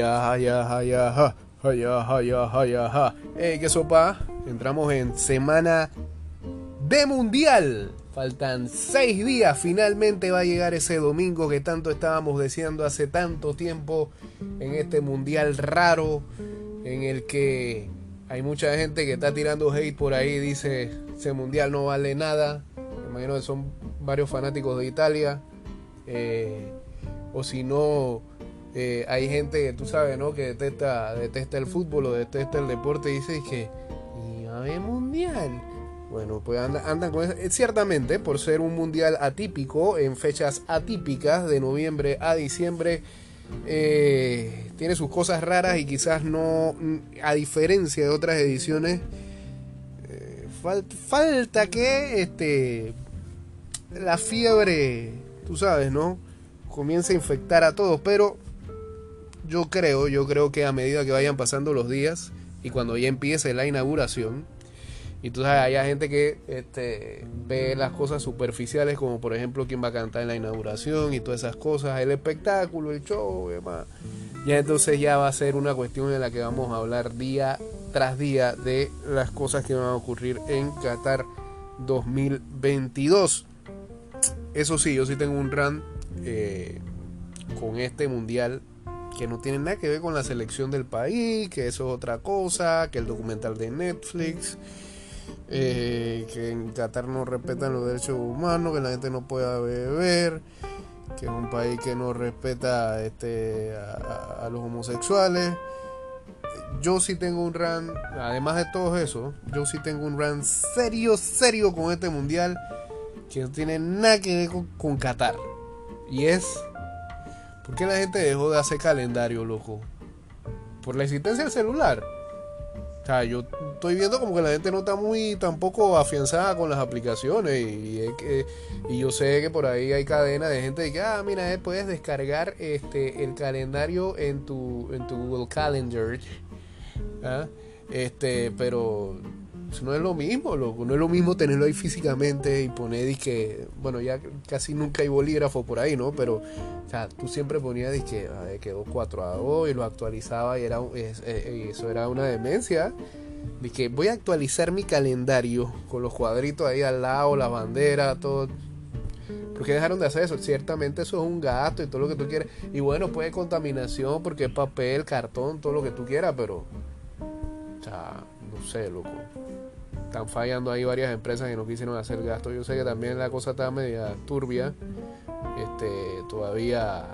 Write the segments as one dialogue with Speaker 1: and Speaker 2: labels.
Speaker 1: Haya, haya, haya. Haya, haya, haya, ¿qué sopa? Entramos en semana de mundial. Faltan seis días. Finalmente va a llegar ese domingo que tanto estábamos deseando hace tanto tiempo en este mundial raro en el que hay mucha gente que está tirando hate por ahí. Dice, ese mundial no vale nada. Me imagino que son varios fanáticos de Italia. Eh, o si no, eh, hay gente que tú sabes, ¿no? Que detesta, detesta el fútbol o detesta el deporte y dice que y a ver mundial. Bueno, pues andan, con eso. Eh, ciertamente, por ser un mundial atípico, en fechas atípicas, de noviembre a diciembre, eh, tiene sus cosas raras y quizás no, mm, a diferencia de otras ediciones, falta que este, la fiebre, tú sabes, ¿no? Comience a infectar a todos, pero yo creo, yo creo que a medida que vayan pasando los días y cuando ya empiece la inauguración, y tú sabes, gente que este, ve las cosas superficiales, como por ejemplo quién va a cantar en la inauguración y todas esas cosas, el espectáculo, el show, y demás. Ya entonces ya va a ser una cuestión en la que vamos a hablar día tras día de las cosas que van a ocurrir en Qatar 2022. Eso sí, yo sí tengo un run eh, con este mundial que no tiene nada que ver con la selección del país, que eso es otra cosa, que el documental de Netflix, eh, que en Qatar no respetan los derechos humanos, que la gente no pueda beber, que es un país que no respeta este, a, los homosexuales. Yo sí tengo un run, además de todo eso, yo sí tengo un run serio, serio con este mundial que no tiene nada que ver con Qatar. Y es ¿Por qué la gente dejó de hacer calendario, loco? Por la existencia del celular. O sea, yo estoy viendo como que la gente no está muy tampoco afianzada con las aplicaciones. Y, y yo sé que por ahí hay cadena de gente que, ah, mira, eh, puedes descargar este el calendario en tu, en tu Google Calendar. ¿ah? Este, pero no es lo mismo, loco. No es lo mismo tenerlo ahí físicamente y poner que, bueno, ya casi nunca hay bolígrafo por ahí, ¿no? Pero, o sea, tú siempre ponías que quedó 4 a 2 y lo actualizaba y era, eh, eso era una demencia. De que voy a actualizar mi calendario con los cuadritos ahí al lado, la bandera, todo. ¿Por qué dejaron de hacer eso? Ciertamente eso es un gasto y todo lo que tú quieres. Y bueno, puede contaminación porque es papel, cartón, todo lo que tú quieras, pero. O sea, sé, loco están fallando ahí varias empresas que no quisieron hacer gasto. Yo sé que también la cosa está media turbia. Este, todavía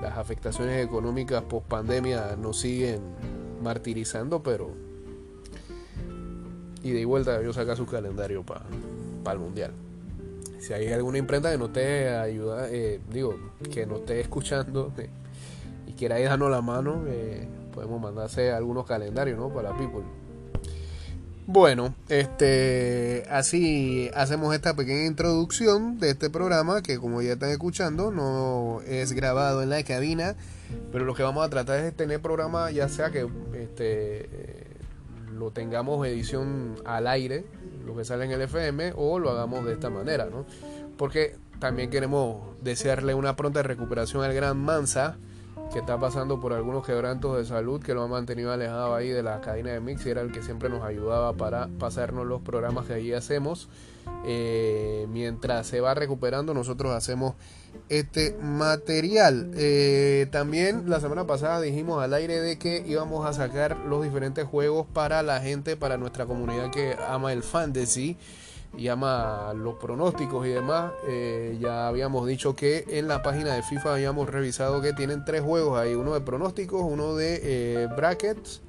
Speaker 1: las afectaciones económicas post pandemia nos siguen martirizando, pero y de vuelta yo saca su calendario para el mundial. Si hay alguna imprenta que no esté ayuda, eh, digo, que no esté escuchando eh, y quiera darnos la mano, eh, podemos mandarse algunos calendarios, ¿no? Para people. Bueno, este, así hacemos esta pequeña introducción de este programa que como ya están escuchando no es grabado en la cabina, pero lo que vamos a tratar es tener programa ya sea que este, lo tengamos edición al aire, lo que sale en el FM, o lo hagamos de esta manera, ¿no? Porque también queremos desearle una pronta recuperación al gran Mansa que está pasando por algunos quebrantos de salud que lo han mantenido alejado ahí de la cadena de mix y era el que siempre nos ayudaba para pasarnos los programas que allí hacemos. Eh, mientras se va recuperando, nosotros hacemos este material. Eh, también la semana pasada dijimos al aire de que íbamos a sacar los diferentes juegos para la gente, para nuestra comunidad que ama el fantasy y ama los pronósticos y demás. Eh, ya habíamos dicho que en la página de FIFA habíamos revisado que tienen tres juegos ahí, uno de pronósticos, uno de eh, brackets.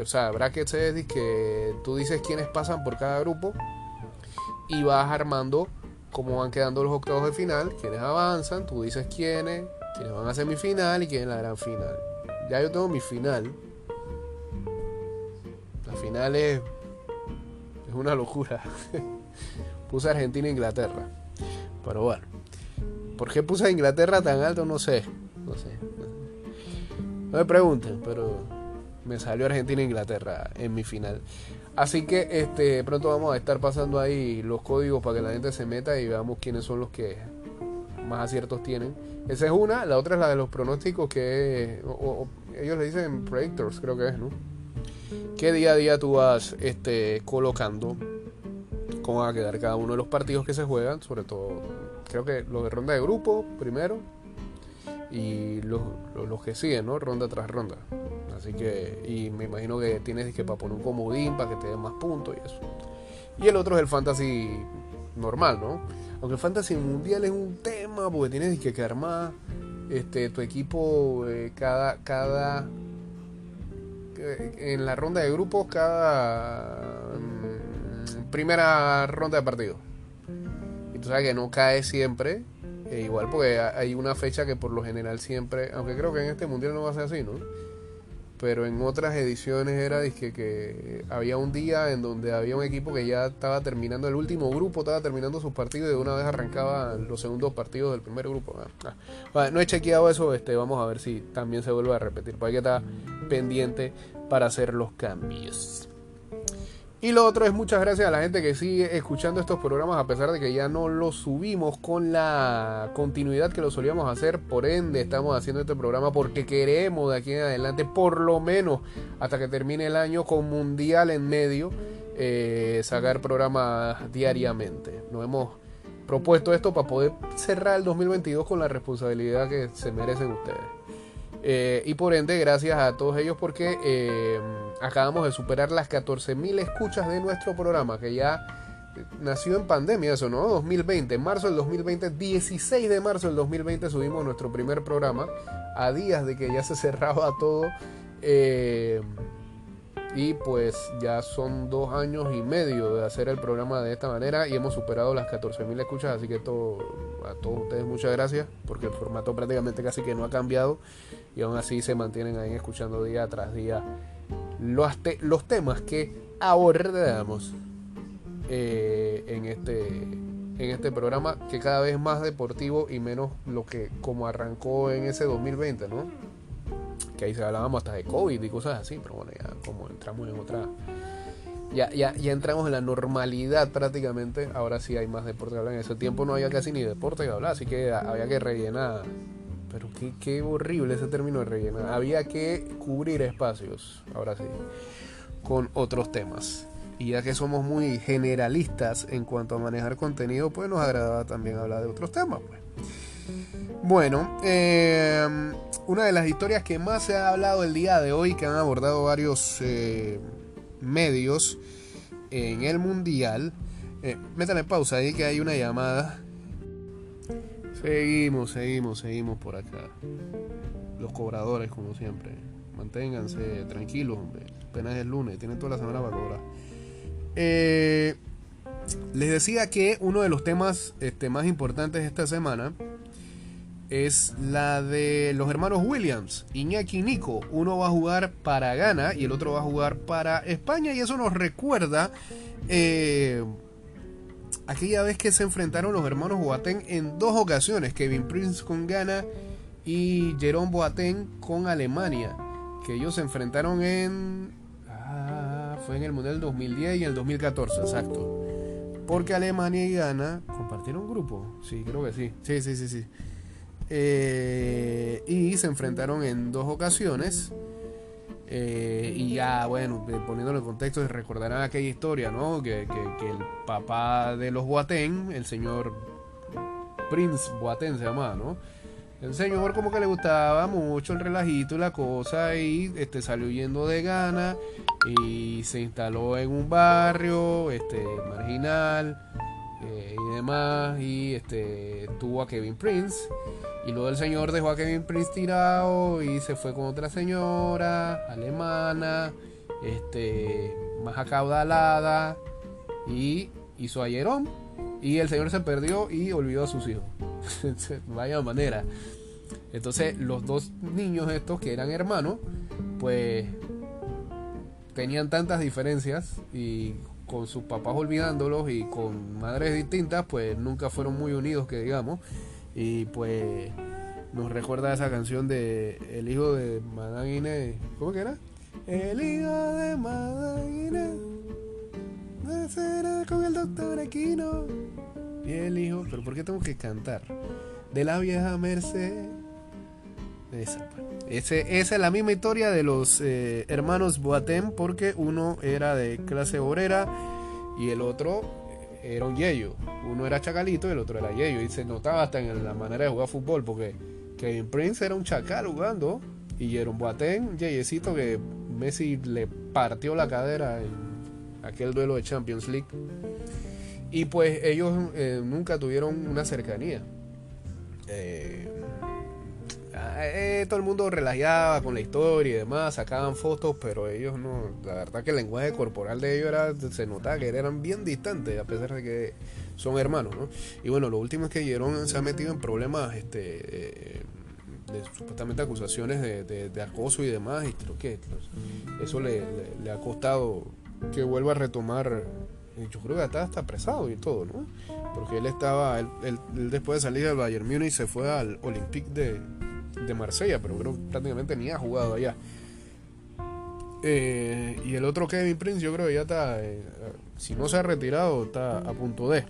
Speaker 1: O sea, brackets es que tú dices quiénes pasan por cada grupo y vas armando cómo van quedando los octavos de final, quiénes avanzan, tú dices quiénes, quiénes van a semifinal y quiénes la gran final. Ya yo tengo mi final. La final es, es una locura. Puse Argentina e Inglaterra. Pero bueno. ¿Por qué puse a Inglaterra tan alto? No sé. No sé. No me pregunten, pero me salió Argentina e Inglaterra en mi final. Así que este pronto vamos a estar pasando ahí los códigos para que la gente se meta y veamos quiénes son los que más aciertos tienen. Esa es una, la otra es la de los pronósticos que ellos le dicen predictors, creo que es, ¿no? Que día a día tú vas este, colocando cómo va a quedar cada uno de los partidos que se juegan, sobre todo creo que los de ronda de grupo primero y los, los, que siguen, ¿no? Ronda tras ronda. Así que, y me imagino que tienes que para poner un comodín para que te den más puntos y eso. Y el otro es el fantasy normal, ¿no? Aunque el fantasy mundial es un tema porque tienes que, que armar este, tu equipo eh, cada, cada eh, en la ronda de grupos cada primera ronda de partido. Y tú sabes que no cae siempre. E igual porque hay una fecha que por lo general siempre, aunque creo que en este mundial no va a ser así, ¿no? pero en otras ediciones era que, que había un día en donde había un equipo que ya estaba terminando el último grupo, estaba terminando sus partidos y de una vez arrancaba los segundos partidos del primer grupo. Ah, ah. no he chequeado eso, este, vamos a ver si también se vuelve a repetir, porque hay que estar pendiente para hacer los cambios. Y lo otro es muchas gracias a la gente que sigue escuchando estos programas a pesar de que ya no los subimos con la continuidad que lo solíamos hacer. Por ende, estamos haciendo este programa porque queremos de aquí en adelante, por lo menos hasta que termine el año con Mundial en medio, eh, sacar programas diariamente. Nos hemos propuesto esto para poder cerrar el 2022 con la responsabilidad que se merecen ustedes. Eh, y por ende, gracias a todos ellos porque eh, acabamos de superar las 14.000 escuchas de nuestro programa, que ya nació en pandemia, eso, ¿no? 2020, en marzo del 2020, 16 de marzo del 2020 subimos nuestro primer programa, a días de que ya se cerraba todo. Eh, y pues ya son dos años y medio de hacer el programa de esta manera y hemos superado las 14.000 escuchas, así que todo, a todos ustedes muchas gracias porque el formato prácticamente casi que no ha cambiado y aún así se mantienen ahí escuchando día tras día los, los temas que abordamos eh, en, este, en este programa que cada vez más deportivo y menos lo que como arrancó en ese 2020, ¿no? Que ahí se hablábamos hasta de COVID y cosas así, pero bueno, ya como entramos en otra... Ya, ya, ya entramos en la normalidad prácticamente, ahora sí hay más deporte que hablar. En ese tiempo no había casi ni deporte que hablar, así que había que rellenar pero qué, qué horrible ese término de rellenar. Había que cubrir espacios, ahora sí, con otros temas. Y ya que somos muy generalistas en cuanto a manejar contenido, pues nos agradaba también hablar de otros temas. Pues. Bueno, em, una de las historias que más se ha hablado el día de hoy, que han abordado varios eh, medios en el mundial. Eh, métanle pausa ahí que hay una llamada Seguimos, seguimos, seguimos por acá. Los cobradores, como siempre. Manténganse tranquilos, hombre. Apenas es lunes, tienen toda la semana para cobrar. Eh, les decía que uno de los temas este, más importantes esta semana es la de los hermanos Williams, Iñaki y Nico. Uno va a jugar para Ghana y el otro va a jugar para España. Y eso nos recuerda eh, aquella vez que se enfrentaron los hermanos Boateng en dos ocasiones, Kevin Prince con Ghana y Jerome Boateng con Alemania, que ellos se enfrentaron en... Ah, fue en el Mundial 2010 y en el 2014, exacto. Porque Alemania y Ghana compartieron grupo, sí, creo que sí, sí, sí, sí, sí. Eh, y se enfrentaron en dos ocasiones. Eh, y ya, bueno, poniéndolo en contexto, recordarán aquella historia, ¿no? Que, que, el papá de los Boateng, el señor Prince Boateng se llamaba, ¿no? El señor como que le gustaba mucho el relajito y la cosa y este, salió yendo de gana y se instaló en un barrio este, marginal eh, y demás y este, tuvo a Kevin Prince y luego el señor dejó a Kevin Prince tirado y se fue con otra señora alemana, este, más acaudalada y hizo a. Y el señor se perdió y olvidó a sus hijos. Vaya manera. Entonces los dos niños estos que eran hermanos, pues tenían tantas diferencias y con sus papás olvidándolos y con madres distintas, pues nunca fueron muy unidos, que digamos. Y pues nos recuerda esa canción de El hijo de Madame Inés. ¿Cómo que era? El hijo de Madame Inés. será con el doctor Aquino. Y el hijo. Pero ¿por qué tengo que cantar? de la vieja Merced. Esa, pues. Ese, es la misma historia de los eh, hermanos Boateng, porque uno era de clase obrera y el otro era un yeyo. Uno era chacalito y el otro era yeyo. Y se notaba hasta en la manera de jugar fútbol, porque Kevin Prince era un chacal jugando y Jerome Boateng, yeyecito que Messi le partió la cadera en aquel duelo de Champions League. Y pues ellos eh, nunca tuvieron una cercanía. Eh, eh, todo el mundo relajaba con la historia y demás, sacaban fotos, pero ellos no. La verdad que el lenguaje corporal de ellos era, se notaba que eran bien distantes, a pesar de que son hermanos, ¿no? Y bueno, lo último es que Jerome se ha metido en problemas, este. de supuestamente acusaciones de, acoso y demás, y creo que eso le, ha costado que vuelva a retomar yo creo que estaba hasta apresado y todo, ¿no? Porque él estaba, él, después de salir del Bayern Múnich se fue al Olympique de, de Marsella, pero creo que prácticamente ni ha jugado allá. Eh, y el otro Kevin Prince, yo creo que ya está, eh, si no se ha retirado, está a punto de.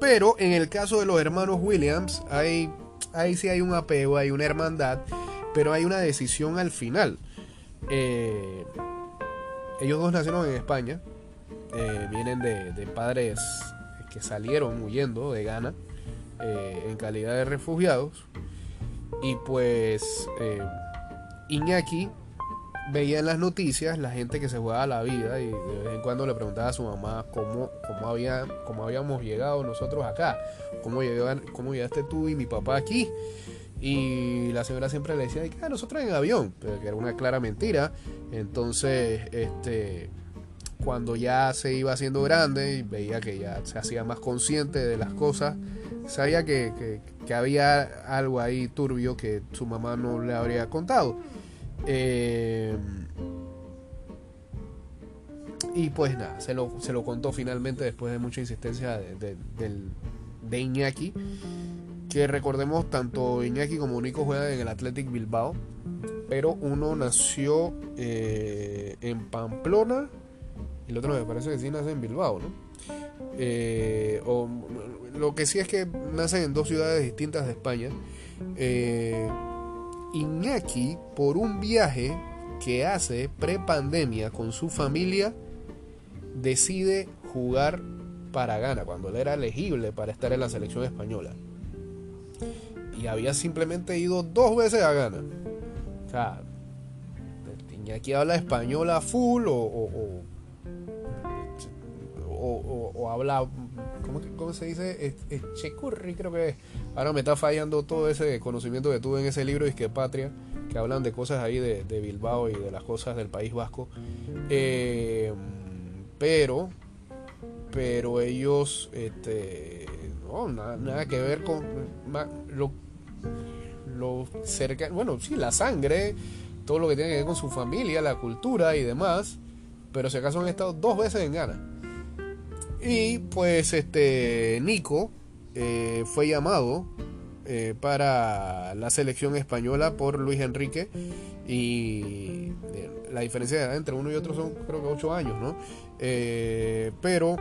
Speaker 1: Pero en el caso de los hermanos Williams, hay, ahí sí hay un apego, hay una hermandad, pero hay una decisión al final. Eh, ellos dos nacieron en España, vienen de, padres que salieron huyendo de Ghana en calidad de refugiados. Y pues eh, Iñaki veía en las noticias la gente que se jugaba la vida y de vez en cuando le preguntaba a su mamá cómo, cómo, había, cómo habíamos llegado nosotros acá, cómo, llegaste tú y mi papá aquí. Y la señora siempre le decía ah, nosotros en avión, que era una clara mentira. Entonces, este cuando ya se iba haciendo grande y veía que ya se hacía más consciente de las cosas, sabía que, había algo ahí turbio que su mamá no le habría contado. Eh, y pues nada, se lo, se lo contó finalmente después de mucha insistencia de, de, Iñaki. Que recordemos, tanto Iñaki como Nico juegan en el Athletic Bilbao. Pero uno nació eh, en Pamplona y el otro me parece que sí nace en Bilbao, ¿no? Eh, o, lo que sí es que nacen en dos ciudades distintas de España. Eh, Iñaki, por un viaje que hace pre-pandemia con su familia, decide jugar para Ghana, cuando él era elegible para estar en la selección española. Y había simplemente ido dos veces a Ghana. O sea, Iñaki habla español a full o, habla, ¿cómo, se dice? Checurri creo que Ahora me está fallando todo ese conocimiento que tuve en ese libro, que Patria, que hablan de cosas ahí de, Bilbao y de las cosas del País Vasco. Eh, pero, pero ellos, este, no, nada, que ver con lo, lo cerca, bueno, sí, la sangre, todo lo que tiene que ver con su familia, la cultura y demás. Pero si acaso han estado dos veces en Ghana. Y pues este Nico eh, fue llamado eh, para la selección española por Luis Enrique y eh, la diferencia entre uno y otro son creo que ocho años, ¿no? pero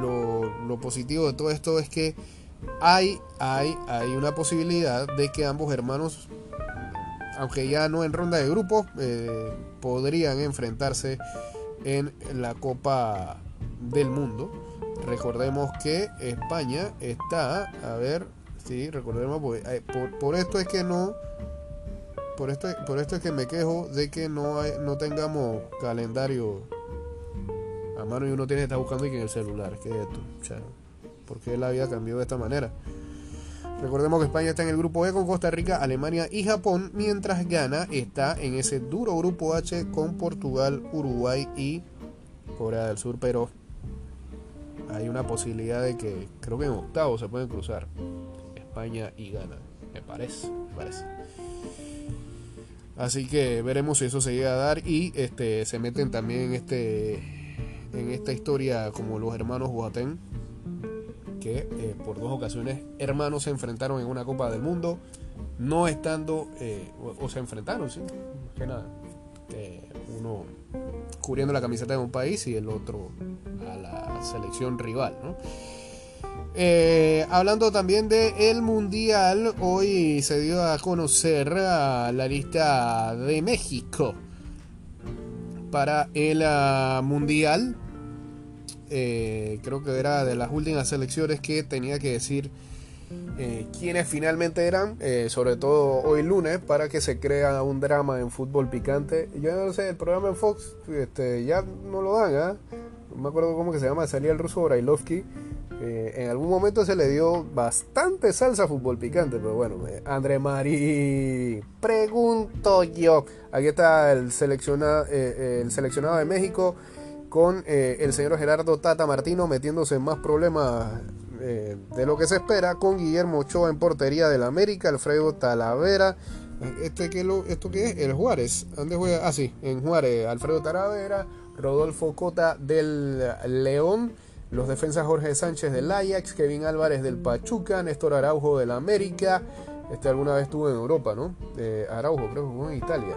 Speaker 1: lo, positivo de todo esto es que hay, hay, hay una posibilidad de que ambos hermanos, aunque ya no en ronda de grupos, podrían enfrentarse en la Copa del Mundo. Recordemos que España está, a ver, sí, recordemos, eh, por, esto es que no, por esto, por esto es que me quejo de que no, hay, no tengamos calendario a mano y uno tiene que estar buscando aquí en el celular, que esto, porque la vida cambió de esta manera. Recordemos que España está en el grupo E con Costa Rica, Alemania y Japón, mientras Ghana está en ese duro grupo H con Portugal, Uruguay y Corea del Sur, pero hay una posibilidad de que creo que en octavo se pueden cruzar España y Ghana. Me parece, parece. Así que veremos si eso se llega a dar y este se meten también en este en esta historia como los hermanos Boateng que eh, por dos ocasiones hermanos se enfrentaron en una Copa del Mundo no estando eh, o, se enfrentaron sí que nada uno cubriendo la camiseta de un país y el otro a la selección rival. Eh, hablando también de mundial, hoy se dio a conocer la lista de México para el ah, mundial. Eh, creo que era de las últimas selecciones que tenía que decir eh, quiénes finalmente eran, sobre todo hoy lunes, para que se crea un drama en fútbol picante. Yo no sé, el programa en Fox este, ya no lo dan, ¿ah? no me acuerdo cómo que se llama, salía el ruso Brailovsky eh, en algún momento se le dio bastante salsa a fútbol picante, pero bueno, eh, André Marí, pregunto yo. Aquí está el seleccionado, eh, el seleccionado de México con el señor Gerardo Tata Martino metiéndose en más problemas de lo que se espera, con Guillermo Ochoa en portería del América, Alfredo Talavera. Este que lo, ¿Esto qué es? El Juárez. ¿Dónde juega? Ah, sí, en Juárez. Alfredo Talavera, Rodolfo Cota del León. Los defensas Jorge Sánchez del Ajax, Kevin Álvarez del Pachuca, Néstor Araujo del América. Este alguna vez estuvo en Europa, ¿no? Araujo, creo que jugó en Italia.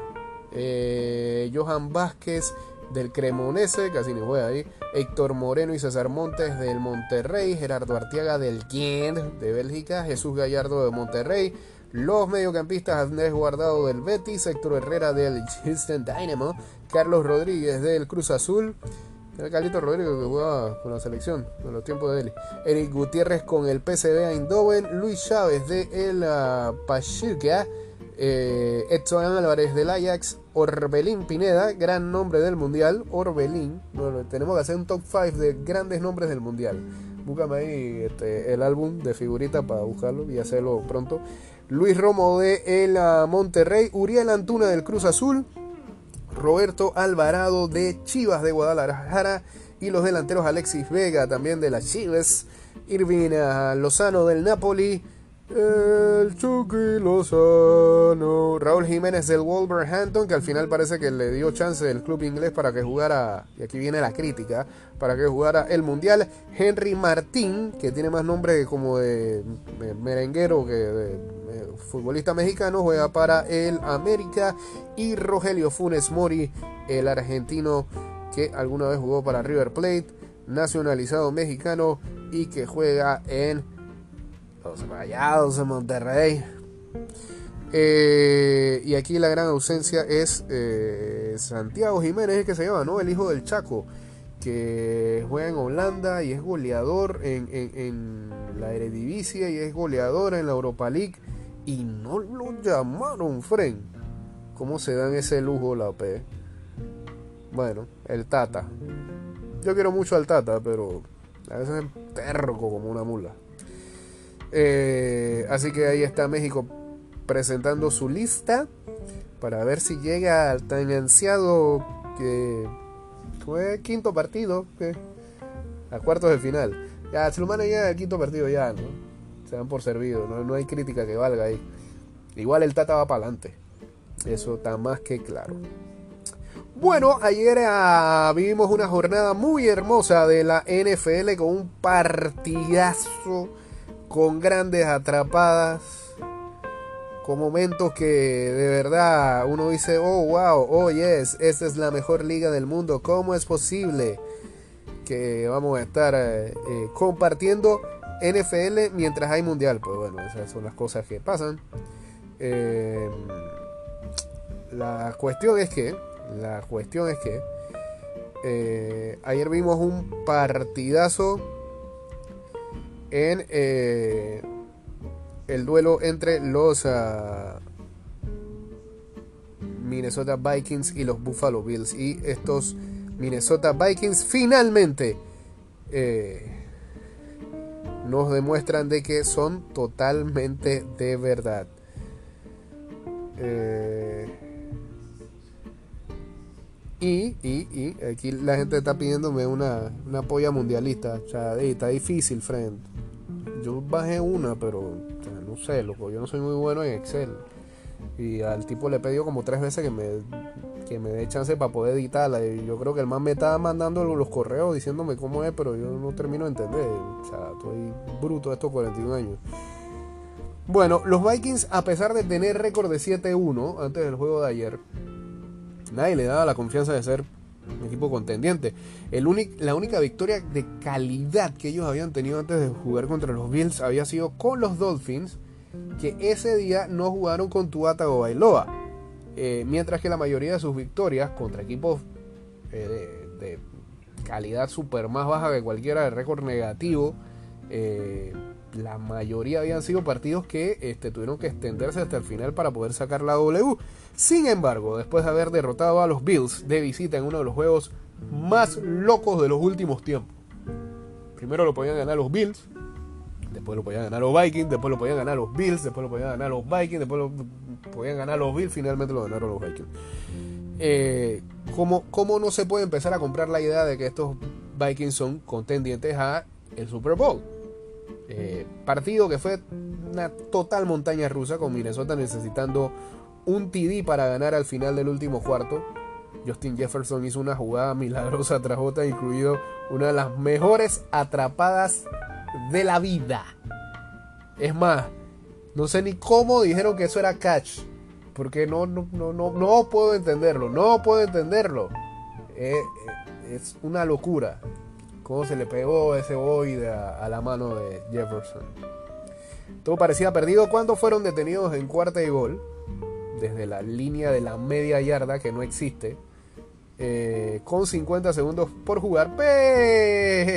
Speaker 1: Eh, Johan Vázquez del Cremonese, casi ni juega ahí. Héctor Moreno y César Montes del Monterrey. Gerardo Artiaga del Gent de Bélgica. Jesús Gallardo de Monterrey. Los mediocampistas Andrés Guardado del Betis, Héctor Herrera del Houston Dynamo, Carlos Rodríguez del Cruz Azul, era Carlito Rodrigo que jugaba con la selección en los tiempos de él. Eric Gutiérrez con el PCB Eindhoven. Luis Chávez de el uh, Pachuca. Eh, Edson Álvarez del Ajax. Orbelín Pineda, gran nombre del mundial. Orbelín. Bueno, tenemos que hacer un top 5 de grandes nombres del mundial. Búscame ahí este, el álbum de figuritas para buscarlo y hacerlo pronto. Luis Romo de el Monterrey. Uriel Antuna del Cruz Azul. Roberto Alvarado de Chivas de Guadalajara y los delanteros Alexis Vega también de las Chivas, Irving Lozano del Napoli, el Chucky Lozano, Raúl Jiménez del Wolverhampton, que al final parece que le dio chance el club inglés para que jugara, y aquí viene la crítica, para que jugara el Mundial. Henry Martín, que tiene más nombre como de merenguero que de futbolista mexicano, juega para el América. Y Rogelio Funes Mori, el argentino que alguna vez jugó para River Plate, nacionalizado mexicano y que juega en Rayados Monterrey. Eh, y aquí la gran ausencia es eh, Santiago Jiménez, que se llama, ¿no? El hijo del Chaco, que juega en Holanda y es goleador en, en la Eredivisie y es goleador en la Europa League y no lo llamaron Fren. ¿Cómo se dan ese lujo la P? Bueno, el Tata. Yo quiero mucho al Tata, pero a veces es terco como una mula. Eh, así que ahí está México presentando su lista para ver si llega al tan ansiado que fue quinto partido, a cuartos de final. Ya, si quinto partido ya, ¿no? se dan por servido, no, hay crítica que valga ahí. Igual el Tata va para adelante, eso está más que claro. Bueno, ayer ah, vivimos una jornada muy hermosa de la NFL con un partidazo, con grandes atrapadas, con momentos que de verdad uno dice, oh wow, oh yes, esta es la mejor liga del mundo, ¿cómo es posible que vamos a estar eh, eh, compartiendo NFL mientras hay mundial. Pues bueno, esas son las cosas que pasan. Eh, la cuestión es que, la cuestión es que eh, ayer vimos un partidazo en eh, el duelo entre los ah, Minnesota Vikings y los Buffalo Bills. Y estos Minnesota Vikings finalmente nos demuestran de que son totalmente de verdad. Eh, y, y, y, aquí la gente está pidiéndome una, una polla mundialista. O sea, está difícil, friend. Yo bajé una, pero no sé, loco. Yo no soy muy bueno en Excel. Y al tipo le he pedido como tres veces que me que me dé chance para poder editarla. Y yo creo que el man me estaba mandando los correos diciéndome cómo es, pero yo no termino de entender. O sea, estoy bruto estos 41 años. Bueno, los Vikings, a pesar de tener récord de 7-1 antes del juego de ayer, nadie le daba la confianza de ser un equipo contendiente. La única victoria de calidad que ellos habían tenido antes de jugar contra los Bills había sido con los Dolphins, que ese día no jugaron con Tuata o Bailoa. Eh, mientras que la mayoría de sus victorias contra equipos eh, de, calidad super más baja que cualquiera de récord negativo, eh, la mayoría habían sido partidos que este, tuvieron que extenderse hasta el final para poder sacar la W. Sin embargo, después de haber derrotado a los Bills de visita en uno de los juegos más locos de los últimos tiempos. Primero lo podían ganar los Bills, después lo podían ganar los Vikings, después lo podían ganar los Bills, después lo podían ganar los Vikings, después lo podían ganar los Bills, finalmente lo ganaron los Vikings. Eh, ¿cómo, ¿Cómo no se puede empezar a comprar la idea de que estos Vikings son contendientes a el Super Bowl? Eh, partido que fue una total montaña rusa con Minnesota necesitando un TD para ganar al final del último cuarto. Justin Jefferson hizo una jugada milagrosa tras otra, incluido una de las mejores atrapadas de la vida. Es más, no sé ni cómo dijeron que eso era catch. Porque no, no, no, no, puedo entenderlo. No puedo entenderlo. Eh, eh, es una locura cómo se le pegó ese boide a, la mano de Jefferson. Todo parecía perdido cuando fueron detenidos en cuarta y gol, desde la línea de la media yarda que no existe, eh, con 50 segundos por jugar, pero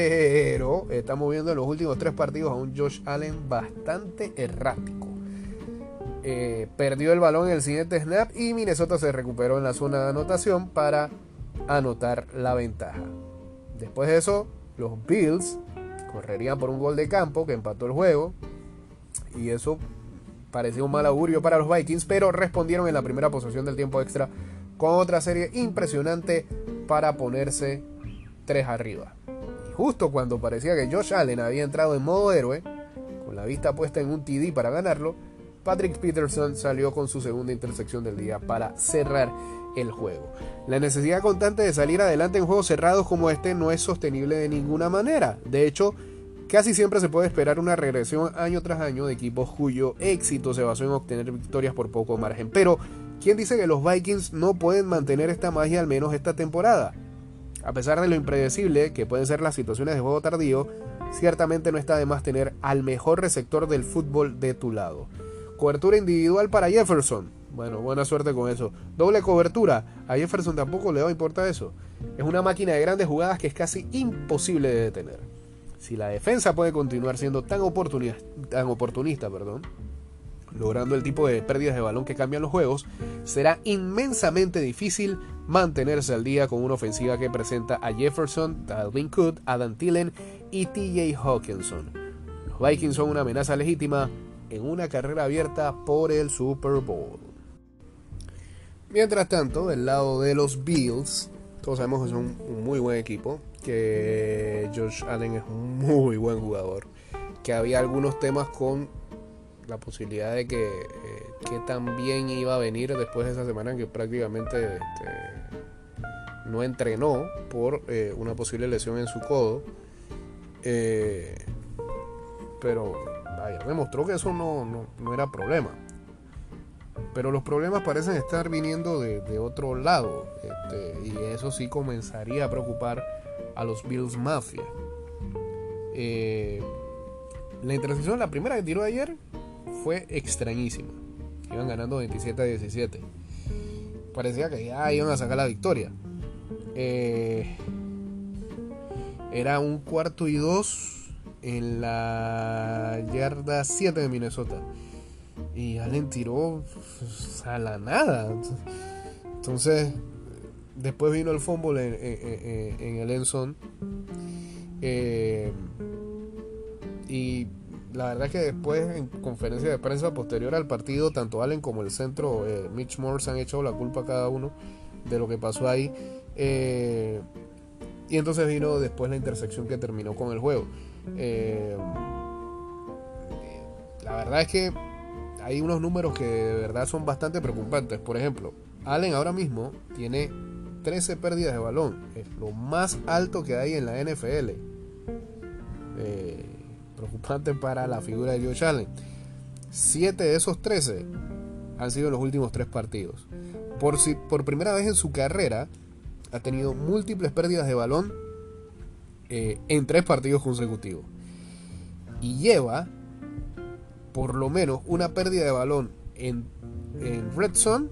Speaker 1: estamos viendo en los últimos tres partidos a un Josh Allen bastante errático. Eh, perdió el balón en el siguiente snap y Minnesota se recuperó en la zona de anotación para anotar la ventaja. Después de eso, los Bills correrían por un gol de campo que empató el juego. Y eso parecía un mal augurio para los Vikings, pero respondieron en la primera posesión del tiempo extra con otra serie impresionante para ponerse 3 arriba. Y justo cuando parecía que Josh Allen había entrado en modo héroe, con la vista puesta en un TD para ganarlo, Patrick Peterson salió con su segunda intersección del día para cerrar el juego. La necesidad constante de salir adelante en juegos cerrados como este no es sostenible de ninguna manera. De hecho, casi siempre se puede esperar una regresión año tras año de equipos cuyo éxito se basó en obtener victorias por poco margen. Pero, ¿quién dice que los Vikings no pueden mantener esta magia al menos esta temporada? A pesar de lo impredecible que pueden ser las situaciones de juego tardío, ciertamente no está de más tener al mejor receptor del fútbol de tu lado. Cobertura individual para Jefferson, bueno, buena suerte con eso. Doble cobertura. A Jefferson tampoco le va a importar eso. Es una máquina de grandes jugadas que es casi imposible de detener. Si la defensa puede continuar siendo tan oportunista, tan oportunista perdón, logrando el tipo de pérdidas de balón que cambian los juegos, será inmensamente difícil mantenerse al día con una ofensiva que presenta a Jefferson, Dalvin Cook, Adam Tillen y TJ Hawkinson. Los Vikings son una amenaza legítima en una carrera abierta por el Super Bowl. Mientras tanto, del lado de los Bills, todos sabemos que son un muy buen equipo, que Josh Allen es un muy buen jugador, que había algunos temas con la posibilidad de que, eh, también iba a venir después de esa semana que prácticamente este, no entrenó por eh, una posible lesión en su codo. Eh, pero vaya, demostró que eso no, no era problema. Pero los problemas parecen estar viniendo de, otro lado. Este, y eso sí comenzaría a preocupar a los Bills Mafia. Eh, la intersección, la primera que tiró ayer, fue extrañísima. Iban ganando 27 a 17. Parecía que ya iban a sacar la victoria. Eh, era un cuarto y dos en la yarda 7 de Minnesota y Allen tiró pues, a la nada. Entonces, después vino el fumble en, el Enson. Eh, y la verdad es que después, en conferencia de prensa posterior al partido, tanto Allen como el centro, eh, Mitch Morse, han hecho la culpa a cada uno de lo que pasó ahí. Eh, y entonces vino después la intersección que terminó con el juego. la verdad es que hay unos números que de verdad son bastante preocupantes. Por ejemplo, Allen ahora mismo tiene 13 pérdidas de balón. Es lo más alto que hay en la NFL. Eh, preocupante para la figura de Josh Allen. 7 de esos 13 han sido los últimos 3 partidos. Por, si, por primera vez en su carrera, ha tenido múltiples pérdidas de balón eh, en tres partidos consecutivos. Y lleva por lo menos una pérdida de balón en, en Red Zone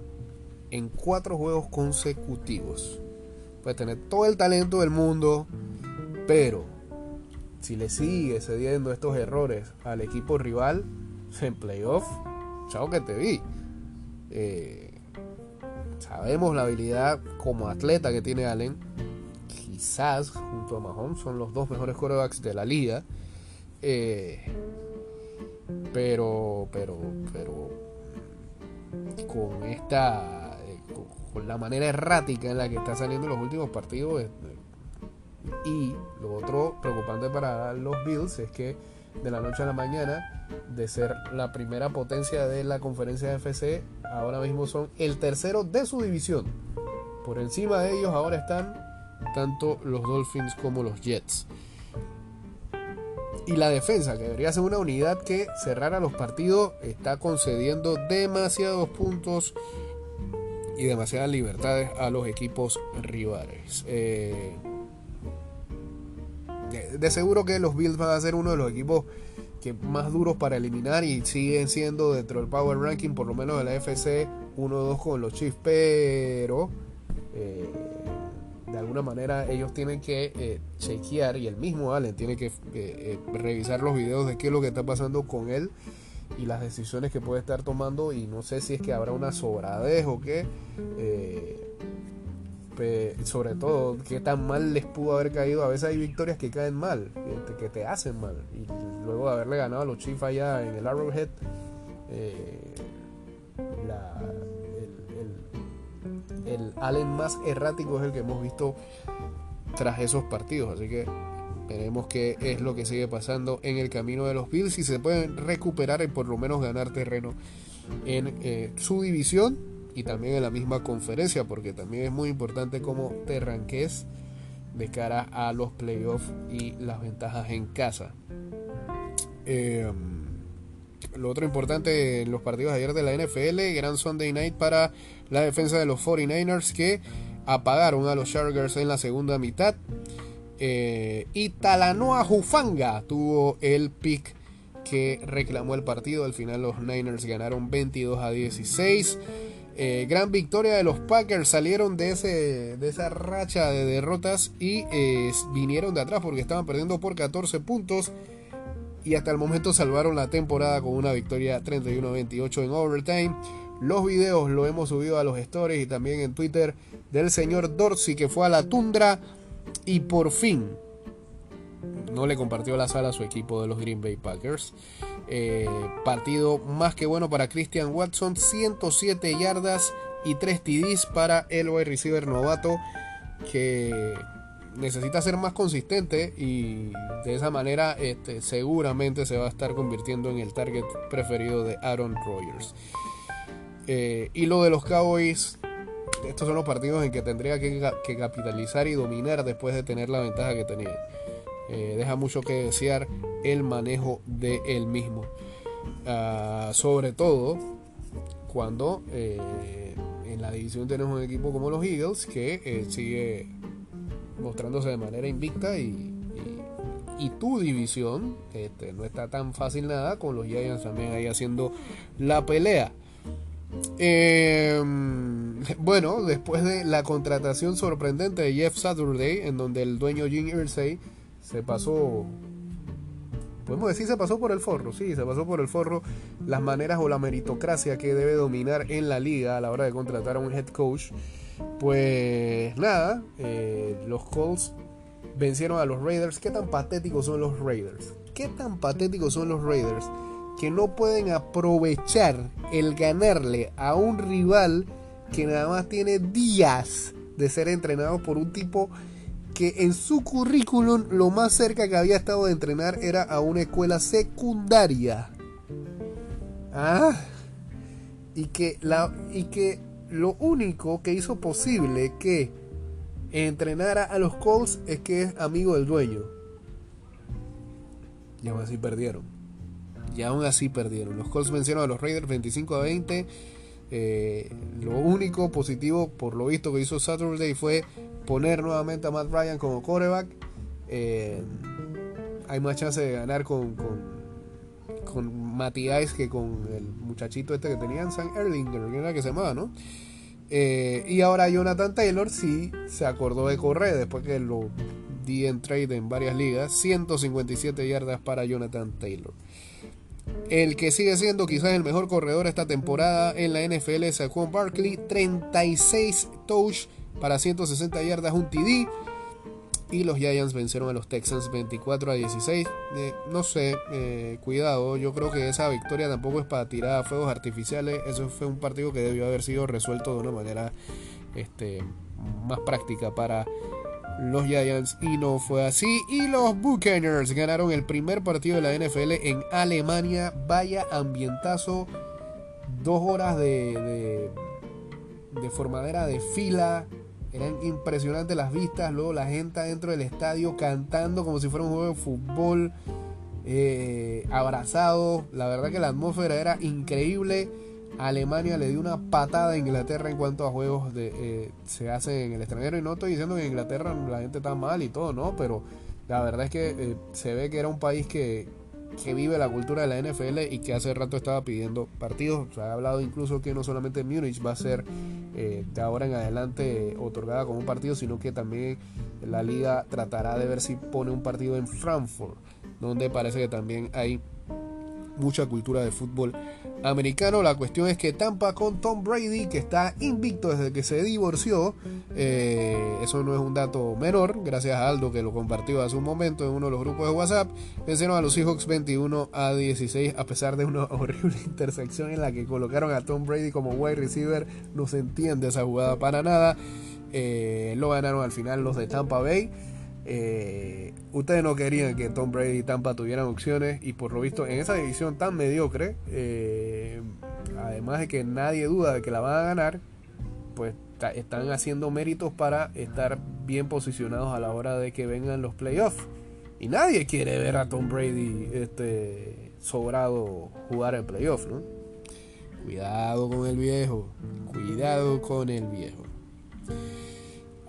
Speaker 1: en cuatro juegos consecutivos. Puede tener todo el talento del mundo, pero si le sigue cediendo estos errores al equipo rival en playoff, chao que te vi. Eh, sabemos la habilidad como atleta que tiene Allen. Quizás junto a Mahomes son los dos mejores quarterbacks de la liga. Eh, pero, pero, pero con esta, eh, con la manera errática en la que está saliendo los últimos partidos. Y lo otro preocupante para los Bills es que de la noche a la mañana, de ser la primera potencia de la conferencia de FC, ahora mismo son el tercero de su división. Por encima de ellos ahora están tanto los Dolphins como los Jets. Y la defensa, que debería ser una unidad que cerrara los partidos, está concediendo demasiados puntos y demasiadas libertades a los equipos rivales. Eh, de, seguro que los Bills van a ser uno de los equipos que más duros para eliminar y siguen siendo dentro del Power Ranking, por lo menos de la FC, 1-2 con los Chiefs, pero eh, alguna manera ellos tienen que eh, chequear y el mismo Allen tiene que eh, revisar los videos de qué es lo que está pasando con él y las decisiones que puede estar tomando y no sé si es que habrá una sobradez o qué sobre todo qué tan mal les pudo haber caído. A veces hay victorias que caen mal, que te hacen mal. Y luego de haberle ganado a los Chiefs allá en el Arrowhead, eh, el, Allen más errático es el que hemos visto tras esos partidos. Así que veremos qué es lo que sigue pasando en el camino de los Bills. Si se pueden recuperar y por lo menos ganar terreno en eh, su división y también en la misma conferencia, porque también es muy importante cómo te ranques de cara a los playoffs y las ventajas en casa. Em, lo otro importante en los partidos de ayer de la NFL, gran Sunday night para la defensa de los 49ers que apagaron a los Chargers en la segunda mitad. Eh, y Talanoa Jufanga tuvo el pick que reclamó el partido. Al final los Niners ganaron 22 a 16. Eh, gran victoria de los Packers, salieron de, ese, de esa racha de derrotas y eh, vinieron de atrás porque estaban perdiendo por 14 puntos y hasta el momento salvaron la temporada con una victoria 31-28 en overtime. Los videos lo hemos subido a los stories y también en Twitter del señor Dorsey que fue a la tundra y por fin no le compartió la sala a su equipo de los Green Bay Packers. Eh, partido más que bueno para Christian Watson, 107 yardas y 3 TDs para el wide receiver novato que necesita ser más consistente y de esa manera este, seguramente se va a estar convirtiendo en el target preferido de Aaron Rodgers. Eh, y lo de los Cowboys, estos son los partidos en que tendría que, capitalizar y dominar después de tener la ventaja que tenía. Eh, deja mucho que desear el manejo de él mismo. Ah, sobre todo cuando eh, en la división tenemos un equipo como los Eagles que sigue mostrándose de manera invicta y, y, tu división este, no está tan fácil nada con los Giants también ahí haciendo la pelea. Em, bueno, después de la contratación sorprendente de Jeff Saturday, en donde el dueño Jim Irsay se pasó, podemos decir, se pasó por el forro, sí, se pasó por el forro las maneras o la meritocracia que debe dominar en la liga a la hora de contratar a un head coach. Pues nada, eh, los Colts vencieron a los Raiders. ¿Qué tan patéticos son los Raiders? ¿Qué tan patéticos son los Raiders que no pueden aprovechar el ganarle a un rival que nada más tiene días de ser entrenado por un tipo que en su currículum lo más cerca que había estado de entrenar era a una escuela secundaria. Ah, y que, la, y que lo único que hizo posible que entrenara a los Colts es que es amigo del dueño. Y aún así perdieron. Y aún así perdieron. Los Colts vencieron a los Raiders 25 a 20. Eh, lo único positivo, por lo visto, que hizo Saturday fue poner nuevamente a Matt Ryan como quarterback. Eh, hay más chance de ganar con, con, Matías que con el muchachito este que tenían, San Erlinger, que era que se llamaba, ¿no? Eh, y ahora Jonathan Taylor sí se acordó de correr después que lo di en trade en varias ligas. 157 yardas para Jonathan Taylor. El que sigue siendo quizás el mejor corredor esta temporada en la NFL es Juan Barkley. 36 touch para 160 yardas, un TD. Y los Giants vencieron a los Texans 24 a 16. Eh, no sé, eh, cuidado. Yo creo que esa victoria tampoco es para tirar a fuegos artificiales. Eso fue un partido que debió haber sido resuelto de una manera este, más práctica para los Giants y no fue así. Y los Buccaneers ganaron el primer partido de la NFL en Alemania. Vaya ambientazo. Dos horas de, de, de formadera de fila. Eran impresionantes las vistas. Luego la gente dentro del estadio cantando como si fuera un juego de fútbol. Eh, abrazados. La verdad que la atmósfera era increíble. Alemania le dio una patada a Inglaterra en cuanto a juegos de, eh, se hacen en el extranjero. Y no estoy diciendo que en Inglaterra la gente está mal y todo, ¿no? Pero la verdad es que eh, se ve que era un país que, que, vive la cultura de la NFL y que hace rato estaba pidiendo partidos. Se ha hablado incluso que no solamente Múnich va a ser eh, de ahora en adelante otorgada como un partido, sino que también la liga tratará de ver si pone un partido en Frankfurt, donde parece que también hay mucha cultura de fútbol americano. La cuestión es que Tampa con Tom Brady, que está invicto desde que se divorció, eh, eso no es un dato menor, gracias a Aldo que lo compartió hace un momento en uno de los grupos de WhatsApp, vencieron a los Seahawks 21 a 16 a pesar de una horrible intersección en la que colocaron a Tom Brady como wide receiver, no se entiende esa jugada para nada. Eh, lo ganaron al final los de Tampa Bay. Eh, ustedes no querían que Tom Brady y Tampa tuvieran opciones y por lo visto en esa división tan mediocre, eh, además de que nadie duda de que la van a ganar, pues están haciendo méritos para estar bien posicionados a la hora de que vengan los playoffs. Y nadie quiere ver a Tom Brady este, sobrado jugar en playoffs, ¿no? Cuidado con el viejo, cuidado con el viejo.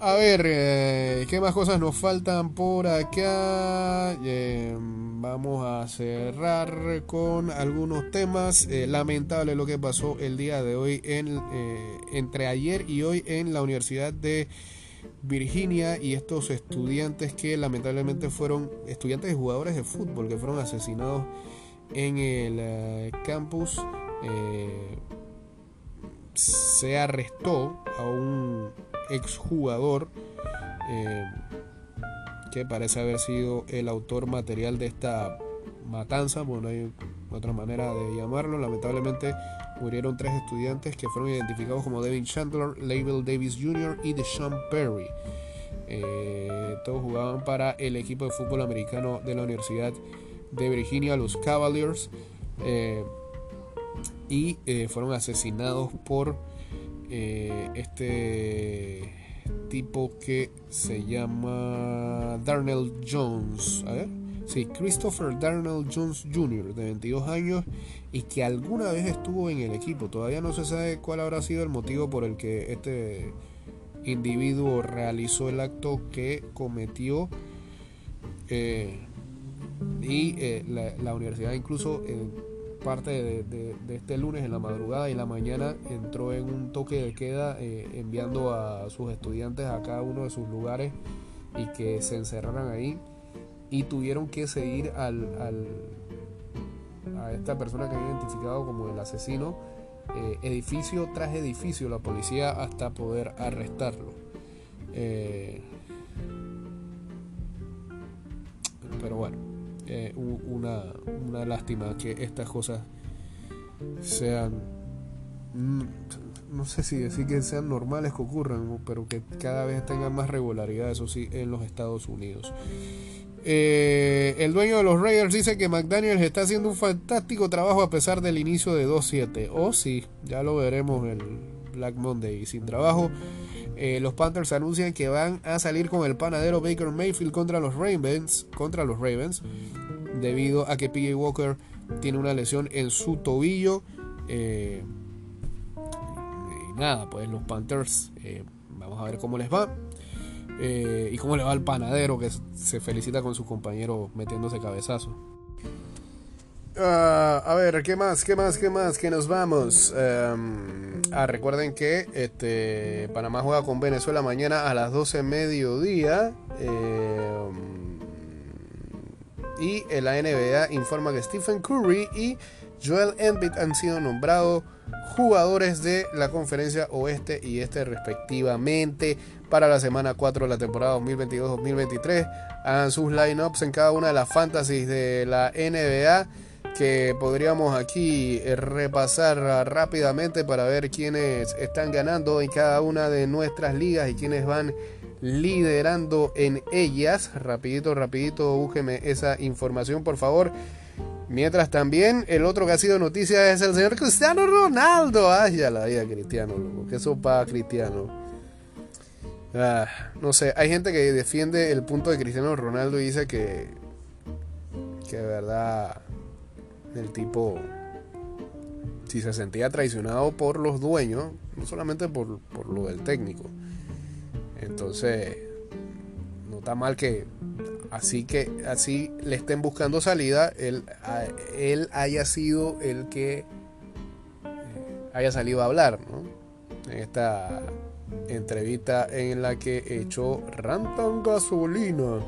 Speaker 1: A ver, eh, ¿qué más cosas nos faltan por acá? Eh, vamos a cerrar con algunos temas. Eh, lamentable lo que pasó el día de hoy en, entre ayer y hoy en la Universidad de Virginia y estos estudiantes que lamentablemente fueron estudiantes y jugadores de fútbol que fueron asesinados en el campus. Se arrestó a un exjugador eh, que parece haber sido el autor material de esta matanza, bueno, hay otra manera de llamarlo. Lamentablemente murieron tres estudiantes que fueron identificados como Devin Chandler, Label Davis Jr. y Deshaun Perry. Eh, todos jugaban para el equipo de fútbol americano de la Universidad de Virginia, los Cavaliers, eh, y fueron asesinados por eh, este tipo que se llama Darnell Jones. A ver. Sí, Christopher Darnell Jones Jr., de 22 años, y que alguna vez estuvo en el equipo. Todavía no se sabe cuál habrá sido el motivo por el que este individuo realizó el acto que cometió. Eh, y eh, la, universidad incluso parte de, este lunes en la madrugada y la mañana entró en un toque de queda eh, enviando a sus estudiantes a cada uno de sus lugares y que se encerraran ahí. Y tuvieron que seguir al, a esta persona que había identificado como el asesino eh, edificio tras edificio la policía hasta poder arrestarlo. Eh, pero bueno eh, una, una, lástima que estas cosas sean, mm, no sé si decir que sean normales que ocurran, pero que cada vez tengan más regularidad, eso sí, en los Estados Unidos. Eh, el dueño de los Raiders dice que McDaniels está haciendo un fantástico trabajo a pesar del inicio de 2-7. O oh, sí, ya lo veremos el Black Monday sin trabajo. Eh, los Panthers anuncian que van a salir con el panadero Baker Mayfield contra los Ravens, contra los Ravens, debido a que PJ Walker tiene una lesión en su tobillo. Eh, nada, pues los Panthers, eh, vamos a ver cómo les va. y cómo le va al panadero que se felicita con su compañero metiéndose cabezazo. Ah, a ver, ¿qué más? ¿Qué más? ¿Qué más? Que nos vamos. Em, ah, recuerden que este, Panamá juega con Venezuela mañana a las 12 mediodía. Em, y la NBA informa que Stephen Curry y Joel Embiid han sido nombrados jugadores de la conferencia oeste y este respectivamente para la semana 4 de la temporada 2022-2023. Hagan sus lineups en cada una de las fantasies de la NBA que podríamos aquí eh, repasar rápidamente para ver quiénes están ganando en cada una de nuestras ligas y quiénes van liderando en ellas. Rapidito, rapidito, búsqueme esa información por favor. Mientras también el otro que ha sido noticia es el señor Cristiano Ronaldo. Ay, ya la vida Cristiano, loco. Qué sopa Cristiano. Ah, no sé, hay gente que defiende el punto de Cristiano Ronaldo y dice que, que de verdad el tipo, si se sentía traicionado por los dueños, no solamente por, lo del técnico. Entonces, no está mal que así que así le estén buscando salida, él, él haya sido el que eh, haya salido a hablar, En esta entrevista en la que echó Rantan gasolina.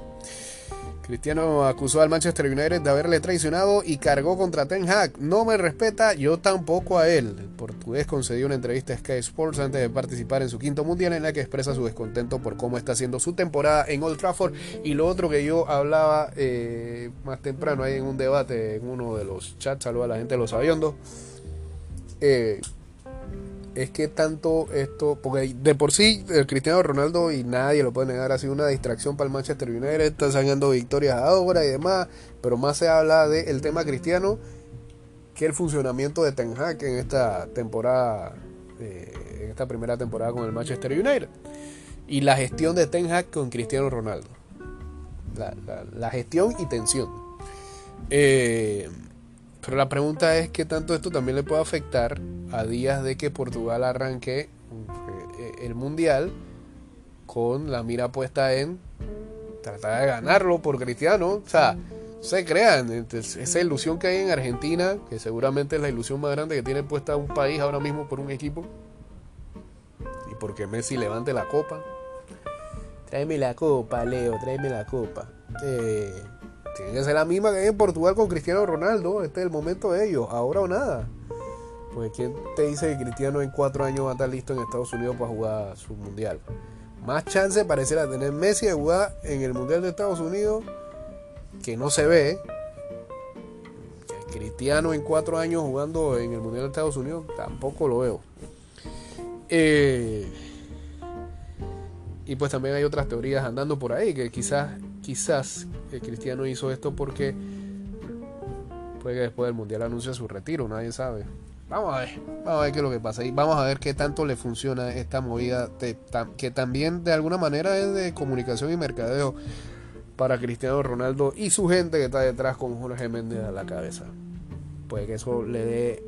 Speaker 1: Cristiano acusó al Manchester United de haberle traicionado y cargó contra Ten Hag. No me respeta, yo tampoco a él. El portugués concedió una entrevista a Sky Sports antes de participar en su quinto mundial en la que expresa su descontento por cómo está haciendo su temporada en Old Trafford. Y lo otro que yo hablaba eh, más temprano ahí en un debate en uno de los chats, saludo a la gente de los aviondos. Eh, es que tanto esto, porque de por sí el Cristiano Ronaldo y nadie lo puede negar, ha sido una distracción para el Manchester United, está sacando victorias ahora y demás, pero más se habla del tema cristiano que el funcionamiento de Ten Hag en esta temporada, eh, en esta primera temporada con el Manchester United y la gestión de Ten Hag con Cristiano Ronaldo, la, gestión y tensión. Eh, pero la pregunta es qué tanto esto también le puede afectar a días de que Portugal arranque eh, el Mundial con la mira puesta en tratar de ganarlo por Cristiano. O sea, se crean, esa ilusión que hay en Argentina, que seguramente es la ilusión más grande que tiene puesta un país ahora mismo por un equipo. Y porque Messi levante la copa. Tráeme la copa, Leo, tráeme la copa. Eh, tiene que ser la misma que hay en Portugal con Cristiano Ronaldo. Este es el momento de ellos, ahora o nada. Pues ¿quién te dice que Cristiano en cuatro años va a estar listo en Estados Unidos para jugar su mundial? Más chance pareciera tener Messi de jugar en el mundial de Estados Unidos que no se ve. Cristiano en cuatro años jugando en el mundial de Estados Unidos tampoco lo veo. Eh, y pues también hay otras teorías andando por ahí que quizás quizás Cristiano hizo esto porque puede que después del Mundial anuncie su retiro, nadie sabe. Vamos a ver, vamos a ver qué es lo que pasa y vamos a ver qué tanto le funciona esta movida que también de alguna manera es de comunicación y mercadeo para Cristiano Ronaldo y su gente que está detrás con Jorge Méndez a la cabeza. Puede que eso le dé,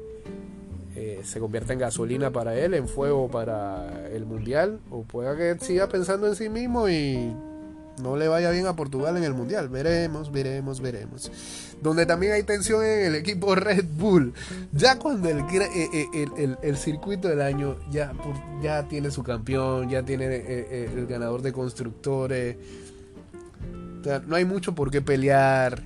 Speaker 1: eh, se convierta en gasolina para él, en fuego para el mundial, o pueda que siga pensando en sí mismo y no le vaya bien a Portugal en el Mundial. Veremos, veremos, veremos. Donde también hay tensión en el equipo Red Bull. Ya cuando el, eh, eh, el, circuito del año ya, ya tiene su campeón, ya tiene eh, el ganador de constructores. no hay mucho por qué pelear.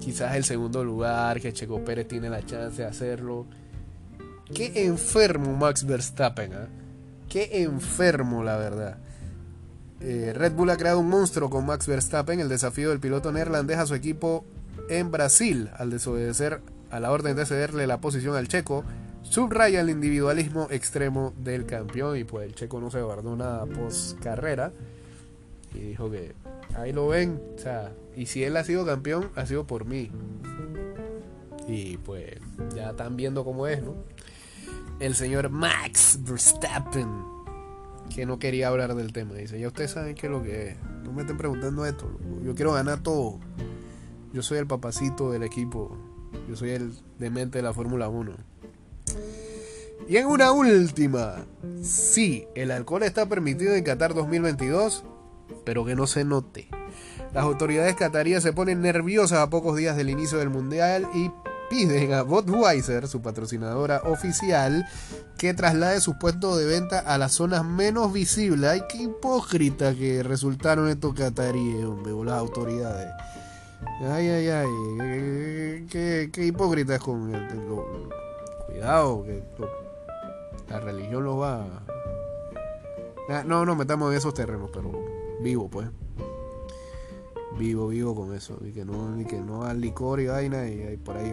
Speaker 1: Quizás el segundo lugar, que Checo Pérez tiene la chance de hacerlo. Qué enfermo Max Verstappen, ¿ah? Qué enfermo, la verdad. Eh, Red Bull ha creado un monstruo con Max Verstappen. El desafío del piloto neerlandés a su equipo en Brasil, al desobedecer a la orden de cederle la posición al checo, subraya el individualismo extremo del campeón. Y pues el checo no se guardó nada post carrera. Y dijo que ahí lo ven. O sea, y si él ha sido campeón, ha sido por mí. Y pues ya están viendo cómo es, ¿no? El señor Max Verstappen que no quería hablar del tema. Dice, ya ustedes saben qué es lo que es. No me estén preguntando esto. Yo quiero ganar todo. Yo soy el papacito del equipo. Yo soy el demente de la Fórmula 1. Y en una última, sí, el alcohol está permitido en Qatar 2022, pero que no se note. Las autoridades cataríes se ponen nerviosas a pocos días del inicio del mundial y piden a Budweiser, su patrocinadora oficial, que traslade sus puestos de venta a las zonas menos visibles. Ay, qué hipócrita que resultaron estos cataríes, hombre, o las autoridades. Ay, ay, ay, qué, hipócritas con el, cuidado, que la religión lo va. Ah, no, no metamos en esos terrenos, pero vivo, pues vivo, vivo con eso. Y que no, y que no al licor y vaina y, por ahí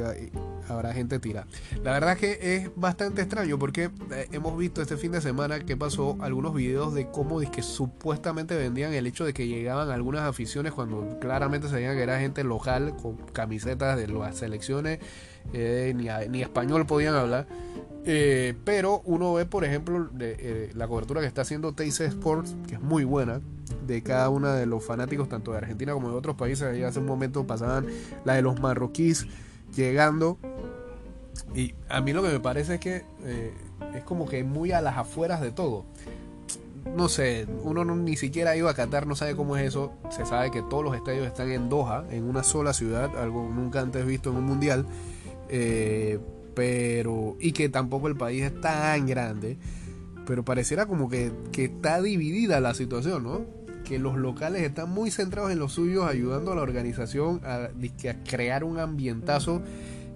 Speaker 1: habrá gente tira. La verdad que es bastante extraño porque eh, hemos visto este fin de semana que pasó algunos videos de cómo que supuestamente vendían el hecho de que llegaban algunas aficiones cuando claramente veía que era gente local con camisetas de las selecciones, eh, ni, español podían hablar. Eh, pero uno ve, por ejemplo, de, la cobertura que está haciendo TIC Sports, que es muy buena, de cada uno de los fanáticos, tanto de Argentina como de otros países. Ahí hace un momento pasaban la de los marroquíes llegando. Y a mí lo que me parece es que eh, es como que muy a las afueras de todo. No sé, uno ni siquiera ha ido a Qatar, no sabe cómo es eso. Se sabe que todos los estadios están en Doha, en una sola ciudad, algo nunca antes visto en un mundial. Eh, pero. Y que tampoco el país es tan grande. Pero pareciera como que, que está dividida la situación, ¿no? que los locales están muy centrados en los suyos, ayudando a la organización a, crear un ambientazo.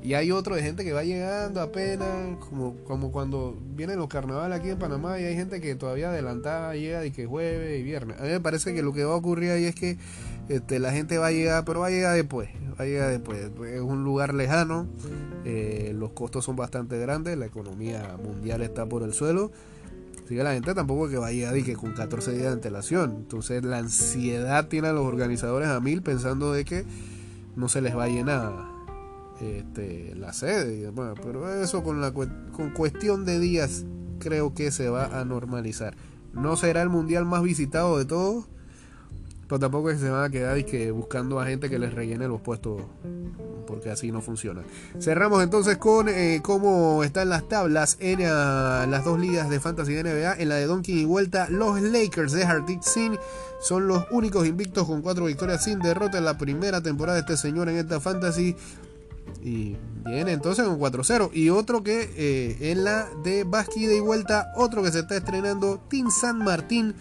Speaker 1: Y hay otro de gente que va llegando apenas, como, como cuando vienen los carnavales aquí en Panamá y hay gente que todavía adelantada llega de que jueves y viernes. A mí me parece que lo que va a ocurrir ahí es que este, la gente va a llegar, pero va a llegar después, va a llegar después. Es un lugar lejano, eh, los costos son bastante grandes, la economía mundial está por el suelo. Así que la gente tampoco que vaya y que con 14 días de antelación. Entonces la ansiedad tiene a los organizadores a mil pensando de que no se les va a llenar este, la sede. pero eso con, la, con cuestión de días creo que se va a normalizar. No será el mundial más visitado de todos pero tampoco se van a quedar y que buscando a gente que les rellene los puestos, porque así no funciona. Cerramos entonces con eh, cómo están las tablas en ah, las dos ligas de Fantasy de NBA. En la de Donkey y Vuelta, los Lakers de Hartic Sin son los únicos invictos con cuatro victorias sin derrota en la primera temporada de este señor en esta Fantasy. Y viene entonces con 4-0. Y otro que eh, en la de Basque y vuelta, otro que se está estrenando, Team San Martín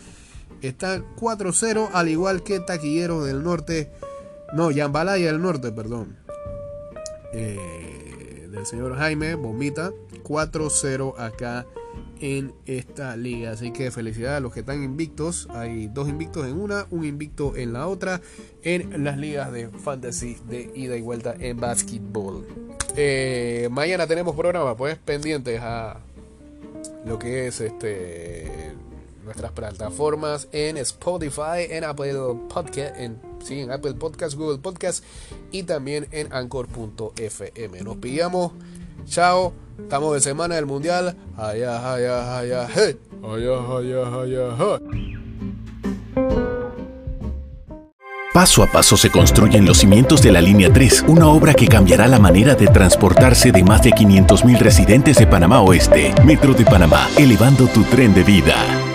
Speaker 1: está 4-0, al igual que Taquillero del Norte. No, Yambalaya del Norte, perdón. Eh, del señor Jaime Bombita. 4-0 acá en esta liga. Así que felicidades a los que están invictos. Hay dos invictos en una, un invicto en la otra. En las ligas de fantasy de ida y vuelta en basketball. Eh, mañana tenemos programa, pues pendientes a lo que es este nuestras plataformas en Spotify, en Apple Podcast, en, sí, en Apple Podcast, Google Podcast y también en Anchor.fm. Nos pillamos. Chao. Estamos de semana del mundial. Allá, allá, allá, Allá, allá, allá,
Speaker 2: Paso a paso se construyen los cimientos de la Línea 3, una obra que cambiará la manera de transportarse de más de 500.000 residentes de Panamá Oeste. Metro de Panamá, elevando tu tren de vida.